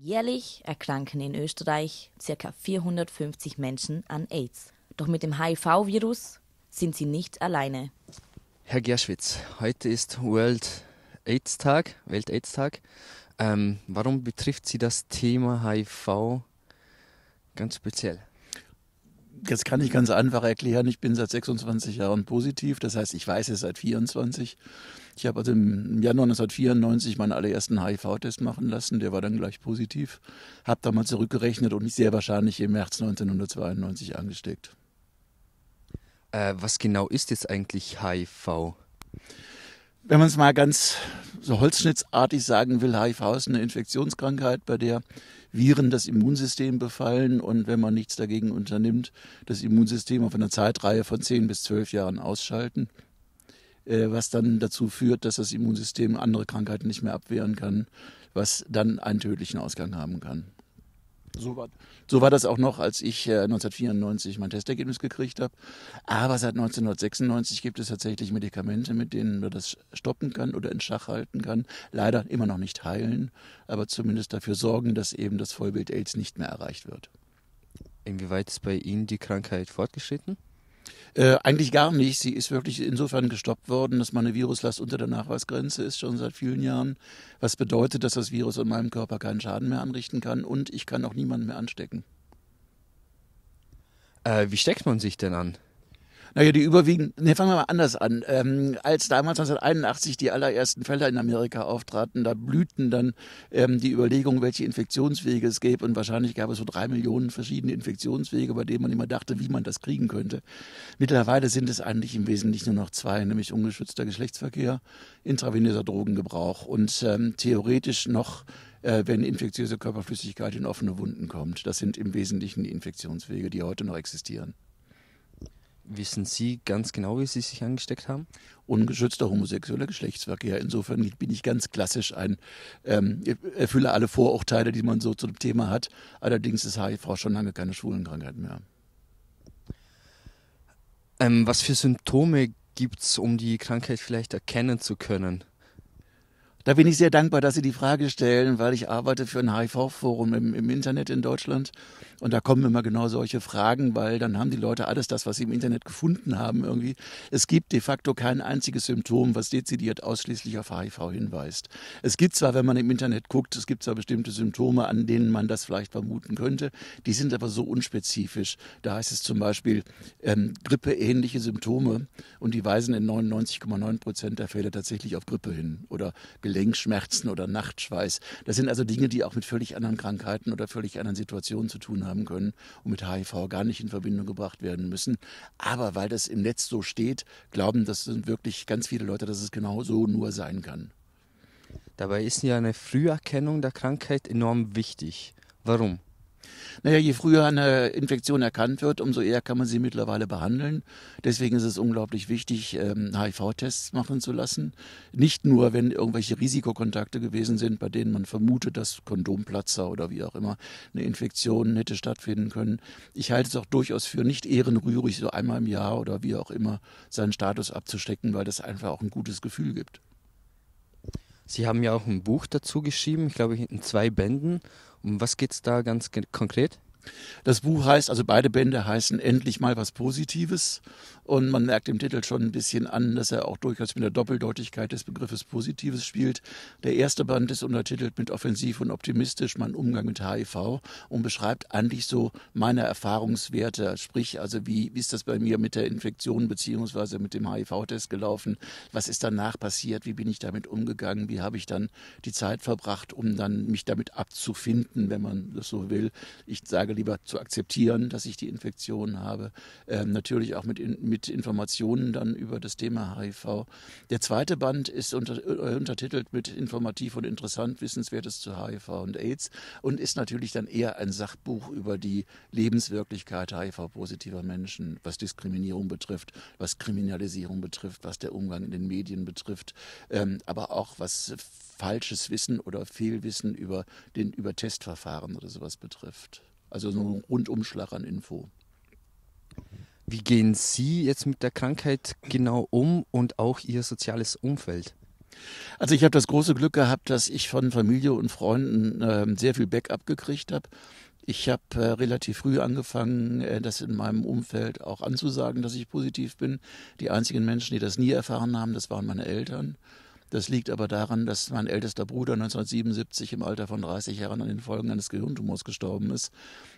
Jährlich erkranken in Österreich ca. 450 Menschen an AIDS. Doch mit dem HIV-Virus sind sie nicht alleine. Herr Gerschwitz, heute ist World AIDS Tag, Welt AIDS Tag. Ähm, warum betrifft Sie das Thema HIV ganz speziell? Das kann ich ganz einfach erklären. Ich bin seit 26 Jahren positiv, das heißt, ich weiß es seit 24. Ich habe also im Januar 1994 meinen allerersten HIV-Test machen lassen, der war dann gleich positiv. Habe damals zurückgerechnet und mich sehr wahrscheinlich im März 1992 angesteckt. Äh, was genau ist jetzt eigentlich HIV? Wenn man es mal ganz so holzschnittsartig sagen will, HIV ist eine Infektionskrankheit, bei der Viren das Immunsystem befallen und wenn man nichts dagegen unternimmt, das Immunsystem auf einer Zeitreihe von 10 bis 12 Jahren ausschalten, äh, was dann dazu führt, dass das Immunsystem andere Krankheiten nicht mehr abwehren kann, was dann einen tödlichen Ausgang haben kann. So war, so war das auch noch, als ich äh, 1994 mein Testergebnis gekriegt habe. Aber seit 1996 gibt es tatsächlich Medikamente, mit denen man das stoppen kann oder in Schach halten kann. Leider immer noch nicht heilen, aber zumindest dafür sorgen, dass eben das Vollbild AIDS nicht mehr erreicht wird. Inwieweit ist bei Ihnen die Krankheit fortgeschritten? Äh, eigentlich gar nicht. Sie ist wirklich insofern gestoppt worden, dass meine Viruslast unter der Nachweisgrenze ist, schon seit vielen Jahren. Was bedeutet, dass das Virus in meinem Körper keinen Schaden mehr anrichten kann und ich kann auch niemanden mehr anstecken. Äh, wie steckt man sich denn an? Naja, die überwiegend, ne, fangen wir mal anders an. Ähm, als damals 1981 die allerersten Fälle in Amerika auftraten, da blühten dann ähm, die Überlegungen, welche Infektionswege es gäbe und wahrscheinlich gab es so drei Millionen verschiedene Infektionswege, bei denen man immer dachte, wie man das kriegen könnte. Mittlerweile sind es eigentlich im Wesentlichen nur noch zwei, nämlich ungeschützter Geschlechtsverkehr, intravenöser Drogengebrauch und ähm, theoretisch noch äh, wenn infektiöse Körperflüssigkeit in offene Wunden kommt. Das sind im Wesentlichen die Infektionswege, die heute noch existieren. Wissen Sie ganz genau, wie Sie sich angesteckt haben? Ungeschützter homosexueller Geschlechtsverkehr. Insofern bin ich ganz klassisch ein, ähm, erfülle alle Vorurteile, die man so zu dem Thema hat. Allerdings ist HIV schon lange keine Schwulenkrankheit mehr. Ähm, was für Symptome gibt es, um die Krankheit vielleicht erkennen zu können? Da bin ich sehr dankbar, dass Sie die Frage stellen, weil ich arbeite für ein HIV-Forum im, im, Internet in Deutschland. Und da kommen immer genau solche Fragen, weil dann haben die Leute alles das, was sie im Internet gefunden haben, irgendwie. Es gibt de facto kein einziges Symptom, was dezidiert ausschließlich auf HIV hinweist. Es gibt zwar, wenn man im Internet guckt, es gibt zwar bestimmte Symptome, an denen man das vielleicht vermuten könnte, die sind aber so unspezifisch. Da heißt es zum Beispiel ähm, grippeähnliche Symptome und die weisen in 99,9 Prozent der Fälle tatsächlich auf Grippe hin oder Gelenk Gelenkschmerzen oder Nachtschweiß. Das sind also Dinge, die auch mit völlig anderen Krankheiten oder völlig anderen Situationen zu tun haben können und mit HIV gar nicht in Verbindung gebracht werden müssen. Aber weil das im Netz so steht, glauben das sind wirklich ganz viele Leute, dass es genau so nur sein kann. Dabei ist ja eine Früherkennung der Krankheit enorm wichtig. Warum? Naja, je früher eine Infektion erkannt wird, umso eher kann man sie mittlerweile behandeln. Deswegen ist es unglaublich wichtig, HIV-Tests ähm, machen zu lassen. Nicht nur, wenn irgendwelche Risikokontakte gewesen sind, bei denen man vermutet, dass Kondomplatzer oder wie auch immer eine Infektion hätte stattfinden können. Ich halte es auch durchaus für nicht ehrenrührig, so einmal im Jahr oder wie auch immer seinen Status abzustecken, weil das einfach auch ein gutes Gefühl gibt. Sie haben ja auch ein Buch dazu geschrieben, ich glaube in zwei Bänden. Um was geht es da ganz konkret? Das Buch heißt, also beide Bände heißen Endlich mal was Positives. Und man merkt im Titel schon ein bisschen an, dass er auch durchaus mit der Doppeldeutigkeit des Begriffes Positives spielt. Der erste Band ist untertitelt mit Offensiv und Optimistisch, mein Umgang mit HIV und beschreibt eigentlich so meine Erfahrungswerte. Sprich, also wie, wie ist das bei mir mit der Infektion beziehungsweise mit dem HIV-Test gelaufen? Was ist danach passiert? Wie bin ich damit umgegangen? Wie habe ich dann die Zeit verbracht, um dann mich damit abzufinden, wenn man das so will? Ich sage lieber zu akzeptieren, dass ich die Infektion habe. Ähm, natürlich auch mit, mit mit Informationen dann über das Thema HIV. Der zweite Band ist unter, äh, untertitelt mit informativ und interessant Wissenswertes zu HIV und AIDS und ist natürlich dann eher ein Sachbuch über die Lebenswirklichkeit HIV-positiver Menschen, was Diskriminierung betrifft, was Kriminalisierung betrifft, was der Umgang in den Medien betrifft, ähm, aber auch was falsches Wissen oder Fehlwissen über, den, über Testverfahren oder sowas betrifft. Also so ein Rundumschlag an Info. Wie gehen Sie jetzt mit der Krankheit genau um und auch Ihr soziales Umfeld? Also ich habe das große Glück gehabt, dass ich von Familie und Freunden äh, sehr viel Backup gekriegt habe. Ich habe äh, relativ früh angefangen, äh, das in meinem Umfeld auch anzusagen, dass ich positiv bin. Die einzigen Menschen, die das nie erfahren haben, das waren meine Eltern. Das liegt aber daran, dass mein ältester Bruder 1977 im Alter von 30 Jahren an den Folgen eines Gehirntumors gestorben ist.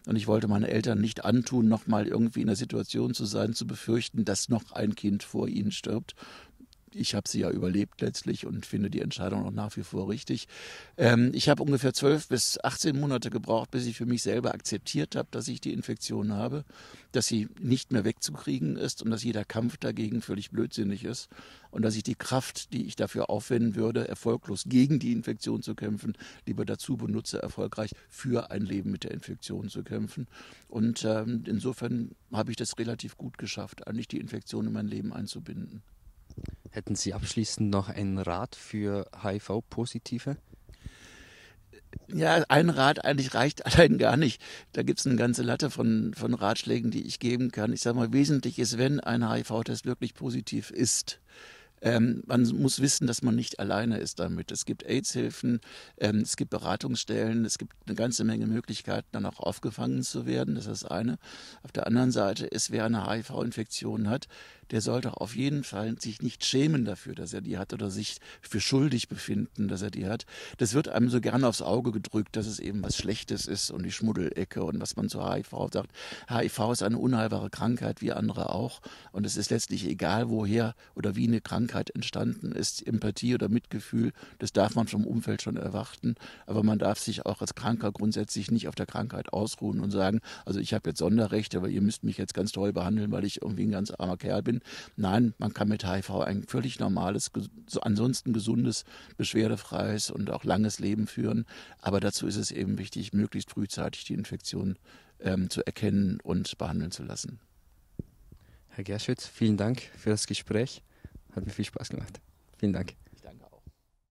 Und ich wollte meinen Eltern nicht antun, nochmal irgendwie in der Situation zu sein, zu befürchten, dass noch ein Kind vor ihnen stirbt ich habe sie ja überlebt letztlich und finde die Entscheidung auch nach wie vor richtig. Ähm, ich habe ungefähr zwölf bis 18 Monate gebraucht, bis ich für mich selber akzeptiert habe, dass ich die Infektion habe, dass sie nicht mehr wegzukriegen ist und dass jeder Kampf dagegen völlig blödsinnig ist und dass ich die Kraft, die ich dafür aufwenden würde, erfolglos gegen die Infektion zu kämpfen, lieber dazu benutze, erfolgreich für ein Leben mit der Infektion zu kämpfen. Und ähm, insofern habe ich das relativ gut geschafft, eigentlich die Infektion in mein Leben einzubinden. Hätten Sie abschließend noch einen Rat für HIV-Positive? Ja, ein Rat eigentlich reicht allein gar nicht. Da gibt es eine ganze Latte von, von Ratschlägen, die ich geben kann. Ich sage mal, wesentlich ist, wenn ein HIV-Test wirklich positiv ist, ähm, man muss wissen, dass man nicht alleine ist damit. Es gibt AIDS-Hilfen, ähm, es gibt Beratungsstellen, es gibt eine ganze Menge Möglichkeiten, dann auch aufgefangen zu werden. Das ist das eine. Auf der anderen Seite ist, wer eine HIV-Infektion hat, der sollte auf jeden Fall sich nicht schämen dafür, dass er die hat oder sich für schuldig befinden, dass er die hat. Das wird einem so gerne aufs Auge gedrückt, dass es eben was Schlechtes ist und die Schmuddelecke und was man zu HIV sagt. HIV ist eine unheilbare Krankheit, wie andere auch. Und es ist letztlich egal, woher oder wie eine Krankheit entstanden ist. Empathie oder Mitgefühl, das darf man vom Umfeld schon erwarten. Aber man darf sich auch als Kranker grundsätzlich nicht auf der Krankheit ausruhen und sagen, also ich habe jetzt Sonderrechte, aber ihr müsst mich jetzt ganz toll behandeln, weil ich irgendwie ein ganz armer Kerl bin. Nein, man kann mit HIV ein völlig normales, ansonsten gesundes, beschwerdefreies und auch langes Leben führen. Aber dazu ist es eben wichtig, möglichst frühzeitig die Infektion ähm, zu erkennen und behandeln zu lassen. Herr Gerschwitz, vielen Dank für das Gespräch. Hat mir viel Spaß gemacht. Vielen Dank.